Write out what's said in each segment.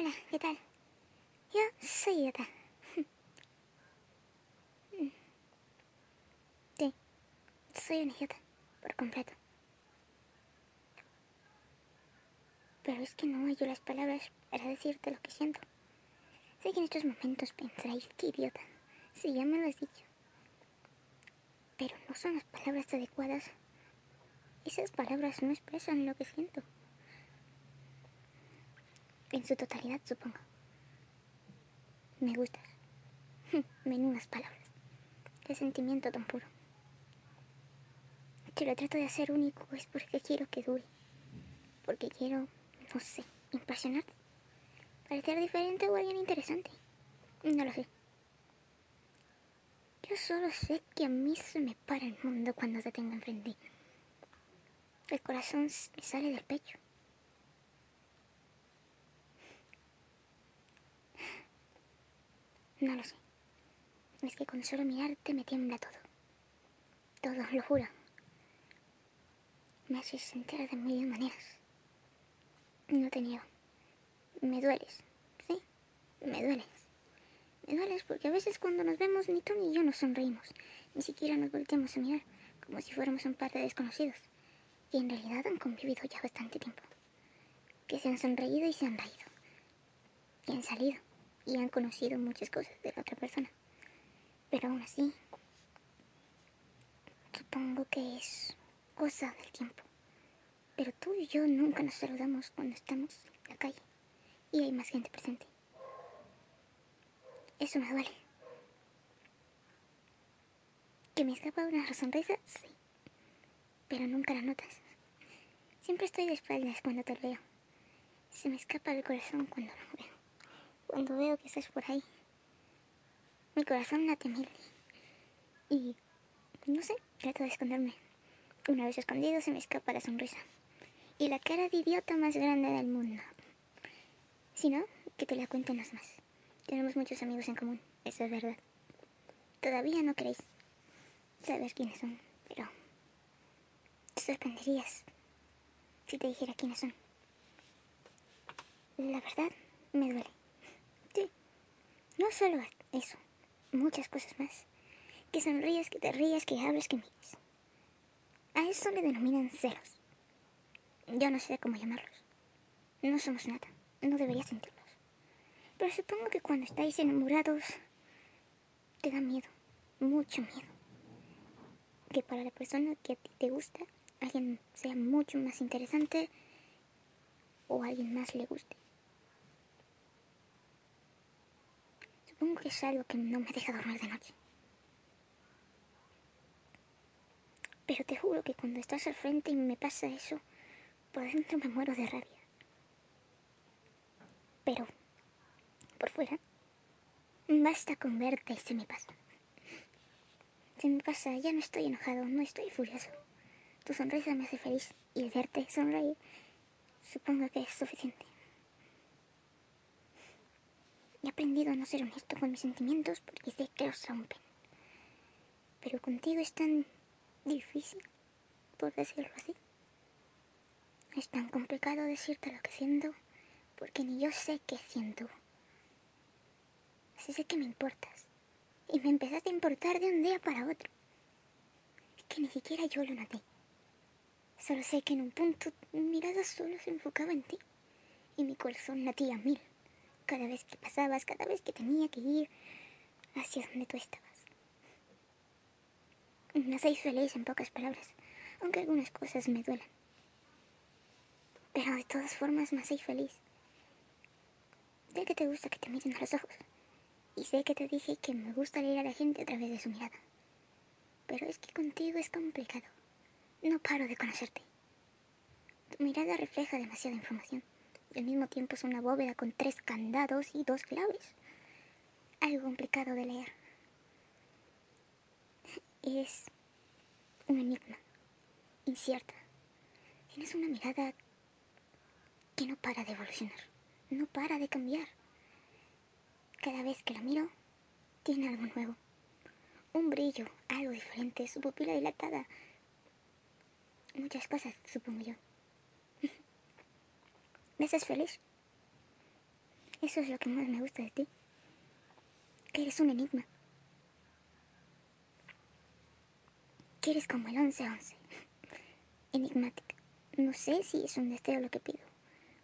Hola, ¿qué tal? Yo soy idiota. Sí, soy un idiota, por completo. Pero es que no hallo las palabras para decirte lo que siento. Sé que en estos momentos pensáis que idiota. Sí, ya me lo has dicho. Pero no son las palabras adecuadas. Esas palabras no expresan lo que siento. En su totalidad, supongo. Me gustas. Menudas palabras. Qué sentimiento tan puro. Si lo trato de hacer único es porque quiero que dure. Porque quiero, no sé, impresionarte. Parecer diferente o alguien interesante. No lo sé. Yo solo sé que a mí se me para el mundo cuando te tengo enfrente. El corazón me sale del pecho. No lo sé. Es que con solo mirarte me tiembla todo. Todo, lo juro. Me haces sentir de mil maneras. No te niego. Me dueles. Sí, me dueles. Me dueles porque a veces cuando nos vemos ni tú ni yo nos sonreímos. Ni siquiera nos volteamos a mirar, como si fuéramos un par de desconocidos. Y en realidad han convivido ya bastante tiempo. Que se han sonreído y se han reído. Y han salido y han conocido muchas cosas de la otra persona. Pero aún así, supongo que es cosa del tiempo. Pero tú y yo nunca nos saludamos cuando estamos en la calle y hay más gente presente. Eso me duele. ¿Que me escapa una sonrisa? Sí. Pero nunca la notas. Siempre estoy de espaldas cuando te veo. Se me escapa el corazón cuando lo veo cuando veo que estás por ahí. Mi corazón late mil. Y no sé, trato de esconderme. Una vez escondido se me escapa la sonrisa. Y la cara de idiota más grande del mundo. Si no, que te la cuenten los más. Tenemos muchos amigos en común, eso es verdad. Todavía no queréis saber quiénes son, pero te sorprenderías si te dijera quiénes son. La verdad, me duele. No solo eso, muchas cosas más. Que sonríes, que te rías, que hables, que mires. A eso le denominan celos. Yo no sé cómo llamarlos. No somos nada, no debería sentirlos. Pero supongo que cuando estáis enamorados, te da miedo, mucho miedo. Que para la persona que a ti te gusta, alguien sea mucho más interesante o alguien más le guste. Supongo que es algo que no me deja dormir de noche. Pero te juro que cuando estás al frente y me pasa eso, por dentro me muero de rabia. Pero, por fuera, basta con verte y se me pasa. Se me pasa, ya no estoy enojado, no estoy furioso. Tu sonrisa me hace feliz y el verte sonreír supongo que es suficiente. He aprendido a no ser honesto con mis sentimientos porque sé que los rompen. Pero contigo es tan difícil, por decirlo así. Es tan complicado decirte lo que siento porque ni yo sé qué siento. Así sé que me importas. Y me empezaste a importar de un día para otro. Es que ni siquiera yo lo noté. Solo sé que en un punto mi mirada solo se enfocaba en ti y mi corazón latía mil cada vez que pasabas, cada vez que tenía que ir hacia donde tú estabas. Me hacéis feliz en pocas palabras, aunque algunas cosas me duelan. Pero de todas formas me hacéis feliz. Sé que te gusta que te miren a los ojos. Y sé que te dije que me gusta leer a la gente a través de su mirada. Pero es que contigo es complicado. No paro de conocerte. Tu mirada refleja demasiada información al mismo tiempo es una bóveda con tres candados y dos claves. Algo complicado de leer. Es un enigma, incierta. Tienes una mirada que no para de evolucionar, no para de cambiar. Cada vez que la miro, tiene algo nuevo. Un brillo, algo diferente, su pupila dilatada. Muchas cosas, supongo yo. ¿Me haces feliz? Eso es lo que más me gusta de ti. Que eres un enigma. Que eres como el 1111. Enigmática. No sé si es un deseo lo que pido,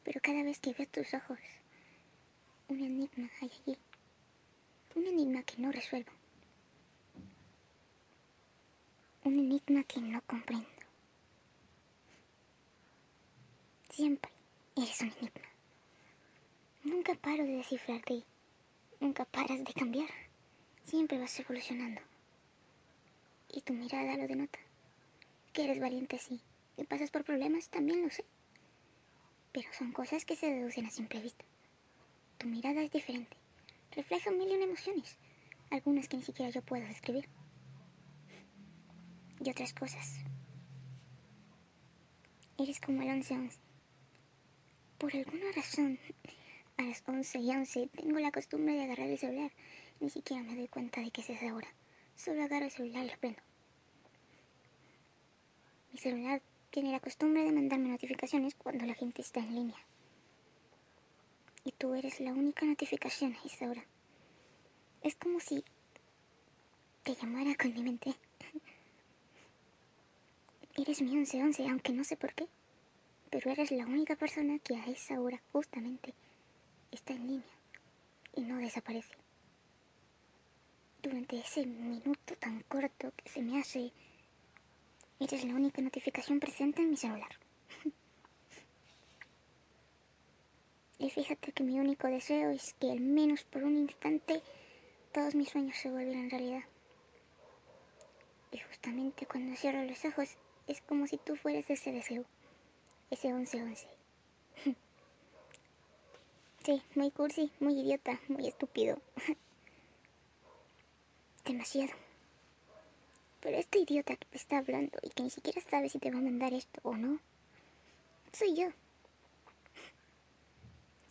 pero cada vez que veo tus ojos, un enigma hay allí. Un enigma que no resuelvo. Un enigma que no comprendo. Siempre eres un enigma. Nunca paro de descifrarte. Nunca paras de cambiar. Siempre vas evolucionando. Y tu mirada lo denota. Que eres valiente, sí. Que pasas por problemas, también lo sé. Pero son cosas que se deducen a simple vista. Tu mirada es diferente. Refleja mil y una emociones. Algunas que ni siquiera yo puedo describir. Y otras cosas. Eres como el 11-11. Por alguna razón, a las 11 y 11 tengo la costumbre de agarrar el celular. Ni siquiera me doy cuenta de que es esa hora. Solo agarro el celular y lo prendo. Mi celular tiene la costumbre de mandarme notificaciones cuando la gente está en línea. Y tú eres la única notificación a esa hora. Es como si te llamara con mi mente. Eres mi 11-11, aunque no sé por qué. Pero eres la única persona que a esa hora justamente está en línea y no desaparece. Durante ese minuto tan corto que se me hace, eres la única notificación presente en mi celular. y fíjate que mi único deseo es que al menos por un instante todos mis sueños se volvieran realidad. Y justamente cuando cierro los ojos es como si tú fueras ese deseo, ese 11-11. Sí, muy cursi, muy idiota, muy estúpido. Demasiado. Pero este idiota que te está hablando y que ni siquiera sabe si te va a mandar esto o no, soy yo.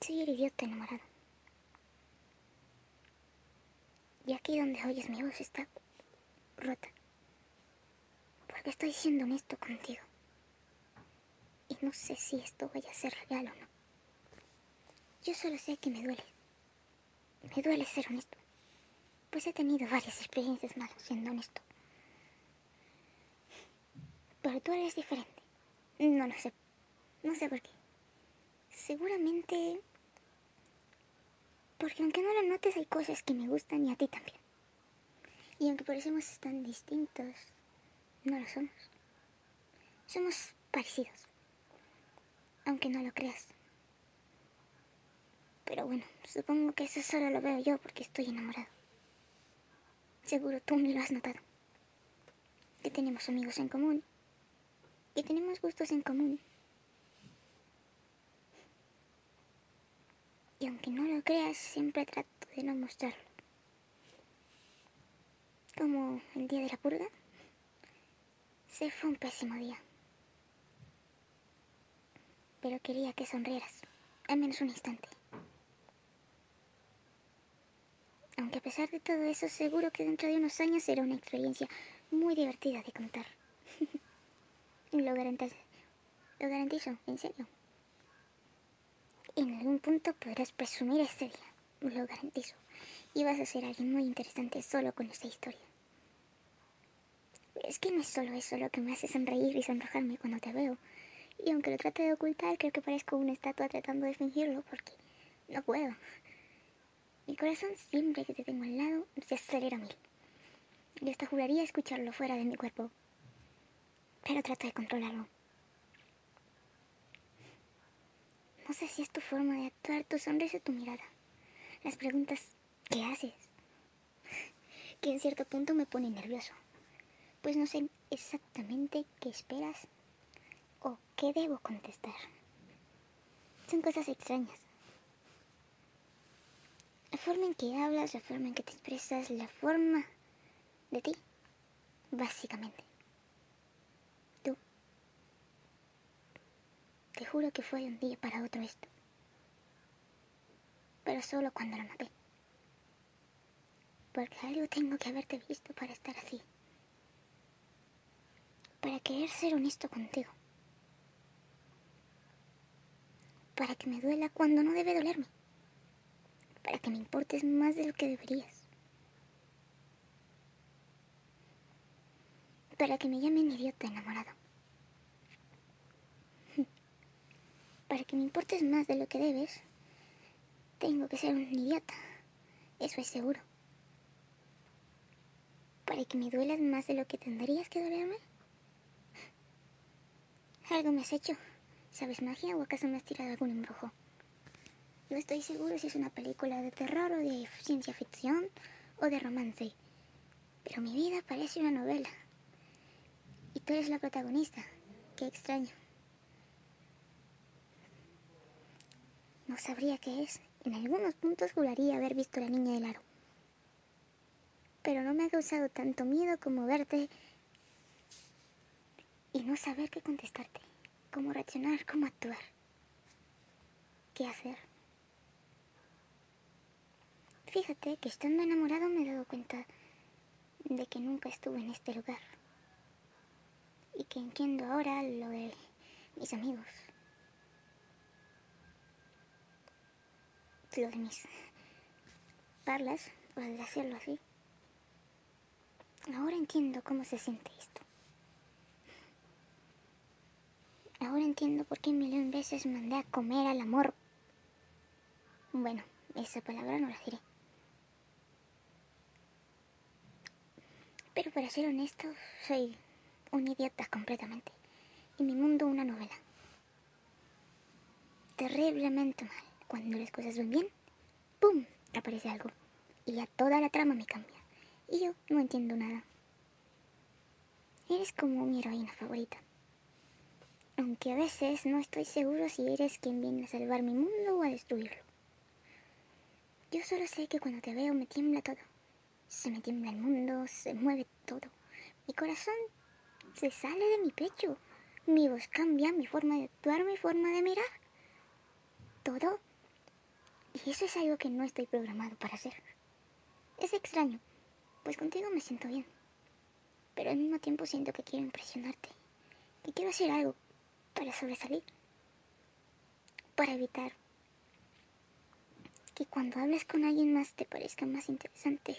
Soy el idiota enamorado. Y aquí donde oyes mi voz está rota. Porque estoy siendo honesto contigo. Y no sé si esto vaya a ser real o no. Yo solo sé que me duele. Me duele ser honesto. Pues he tenido varias experiencias malas siendo honesto. Pero tú eres diferente. No lo sé. No sé por qué. Seguramente... Porque aunque no lo notes hay cosas que me gustan y a ti también. Y aunque parecemos tan distintos, no lo somos. Somos parecidos. Aunque no lo creas. Pero bueno, supongo que eso solo lo veo yo porque estoy enamorado. Seguro tú ni lo has notado. Que tenemos amigos en común. Que tenemos gustos en común. Y aunque no lo creas, siempre trato de no mostrarlo. Como el día de la purga. Se fue un pésimo día. Pero quería que sonrieras, al menos un instante. Aunque a pesar de todo eso, seguro que dentro de unos años será una experiencia muy divertida de contar. lo garantizo. Lo garantizo, en serio. En algún punto podrás presumir este día, lo garantizo. Y vas a ser alguien muy interesante solo con esta historia. Es que no es solo eso lo que me hace sonreír y sonrojarme cuando te veo. Y aunque lo trate de ocultar, creo que parezco una estatua tratando de fingirlo porque no puedo. Mi corazón siempre que te tengo al lado se acelera mil. Y hasta juraría escucharlo fuera de mi cuerpo. Pero trato de controlarlo. No sé si es tu forma de actuar, tu sonrisa, tu mirada. Las preguntas que haces. Que en cierto punto me pone nervioso. Pues no sé exactamente qué esperas o qué debo contestar. Son cosas extrañas. La forma en que hablas, la forma en que te expresas, la forma de ti, básicamente. Tú. Te juro que fue de un día para otro esto. Pero solo cuando lo noté. Porque algo tengo que haberte visto para estar así. Para querer ser honesto contigo. Para que me duela cuando no debe dolerme para que me importes más de lo que deberías. Para que me llamen idiota enamorado. Para que me importes más de lo que debes, tengo que ser un idiota. Eso es seguro. Para que me duelas más de lo que tendrías que dolerme. Algo me has hecho. ¿Sabes magia o acaso me has tirado algún embrujo? No estoy seguro si es una película de terror o de ciencia ficción o de romance. Pero mi vida parece una novela. Y tú eres la protagonista. Qué extraño. No sabría qué es. En algunos puntos juraría haber visto la niña del aro. Pero no me ha causado tanto miedo como verte y no saber qué contestarte, cómo reaccionar, cómo actuar, qué hacer. Fíjate que estando enamorado me he dado cuenta de que nunca estuve en este lugar y que entiendo ahora lo de mis amigos. Lo de mis parlas, por decirlo así. Ahora entiendo cómo se siente esto. Ahora entiendo por qué mil veces mandé a comer al amor. Bueno, esa palabra no la diré. Pero para ser honesto, soy un idiota completamente. Y mi mundo una novela. Terriblemente mal. Cuando las cosas van bien, ¡pum! aparece algo. Y ya toda la trama me cambia. Y yo no entiendo nada. Eres como mi heroína favorita. Aunque a veces no estoy seguro si eres quien viene a salvar mi mundo o a destruirlo. Yo solo sé que cuando te veo me tiembla todo. Se me tiembla el mundo, se mueve todo. Mi corazón se sale de mi pecho. Mi voz cambia, mi forma de actuar, mi forma de mirar. Todo. Y eso es algo que no estoy programado para hacer. Es extraño, pues contigo me siento bien. Pero al mismo tiempo siento que quiero impresionarte. Que quiero hacer algo para sobresalir. Para evitar que cuando hables con alguien más te parezca más interesante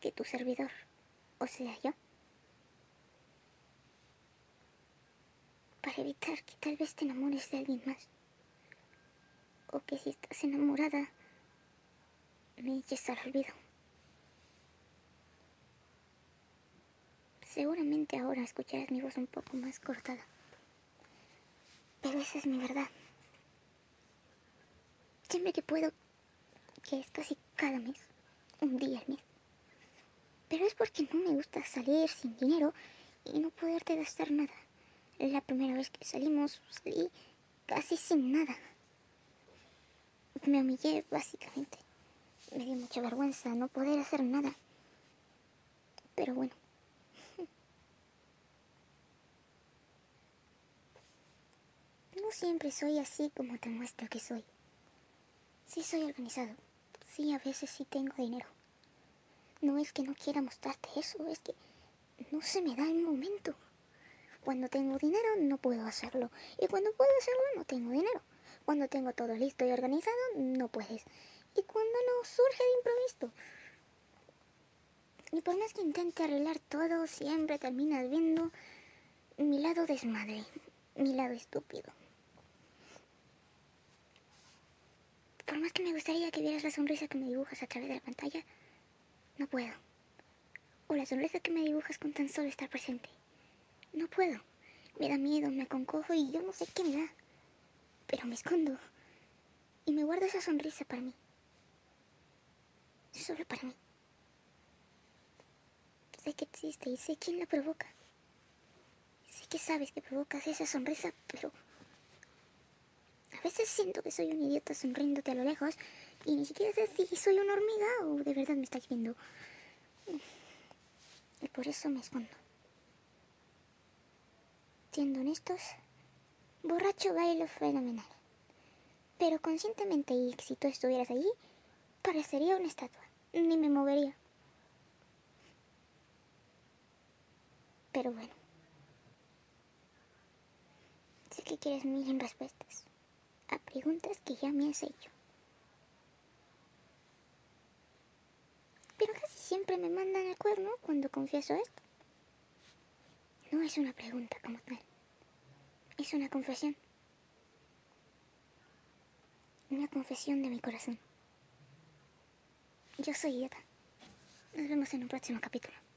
que tu servidor, o sea yo. Para evitar que tal vez te enamores de alguien más. O que si estás enamorada, me eches al olvido. Seguramente ahora escucharás mi voz un poco más cortada. Pero esa es mi verdad. Siempre que puedo, que es casi cada mes, un día al mes, pero es porque no me gusta salir sin dinero y no poderte gastar nada. La primera vez que salimos salí casi sin nada. Me humillé básicamente. Me dio mucha vergüenza no poder hacer nada. Pero bueno. Siempre soy así como te muestro que soy. Sí soy organizado. Sí, a veces sí tengo dinero. No es que no quiera mostrarte eso, es que no se me da el momento. Cuando tengo dinero no puedo hacerlo. Y cuando puedo hacerlo no tengo dinero. Cuando tengo todo listo y organizado no puedes. Y cuando no surge de improviso. Y por más que intente arreglar todo, siempre terminas viendo mi lado desmadre, mi lado estúpido. Por más que me gustaría que vieras la sonrisa que me dibujas a través de la pantalla, no puedo. O la sonrisa que me dibujas con tan solo estar presente. No puedo. Me da miedo, me concojo y yo no sé qué me da. Pero me escondo. Y me guardo esa sonrisa para mí. Solo para mí. Sé que existe y sé quién la provoca. Sé que sabes que provocas esa sonrisa, pero... A veces siento que soy un idiota sonriéndote a lo lejos y ni siquiera sé si soy una hormiga o de verdad me estás viendo. Y por eso me escondo. Siendo honestos, borracho bailo fenomenal. Pero conscientemente y si tú estuvieras allí, parecería una estatua. Ni me movería. Pero bueno. Sé que quieres mil respuestas preguntas que ya me has hecho. siempre me mandan el cuerno cuando confieso esto. No es una pregunta como tal. Es una confesión. Una confesión de mi corazón. Yo soy Ieta. Nos vemos en un próximo capítulo.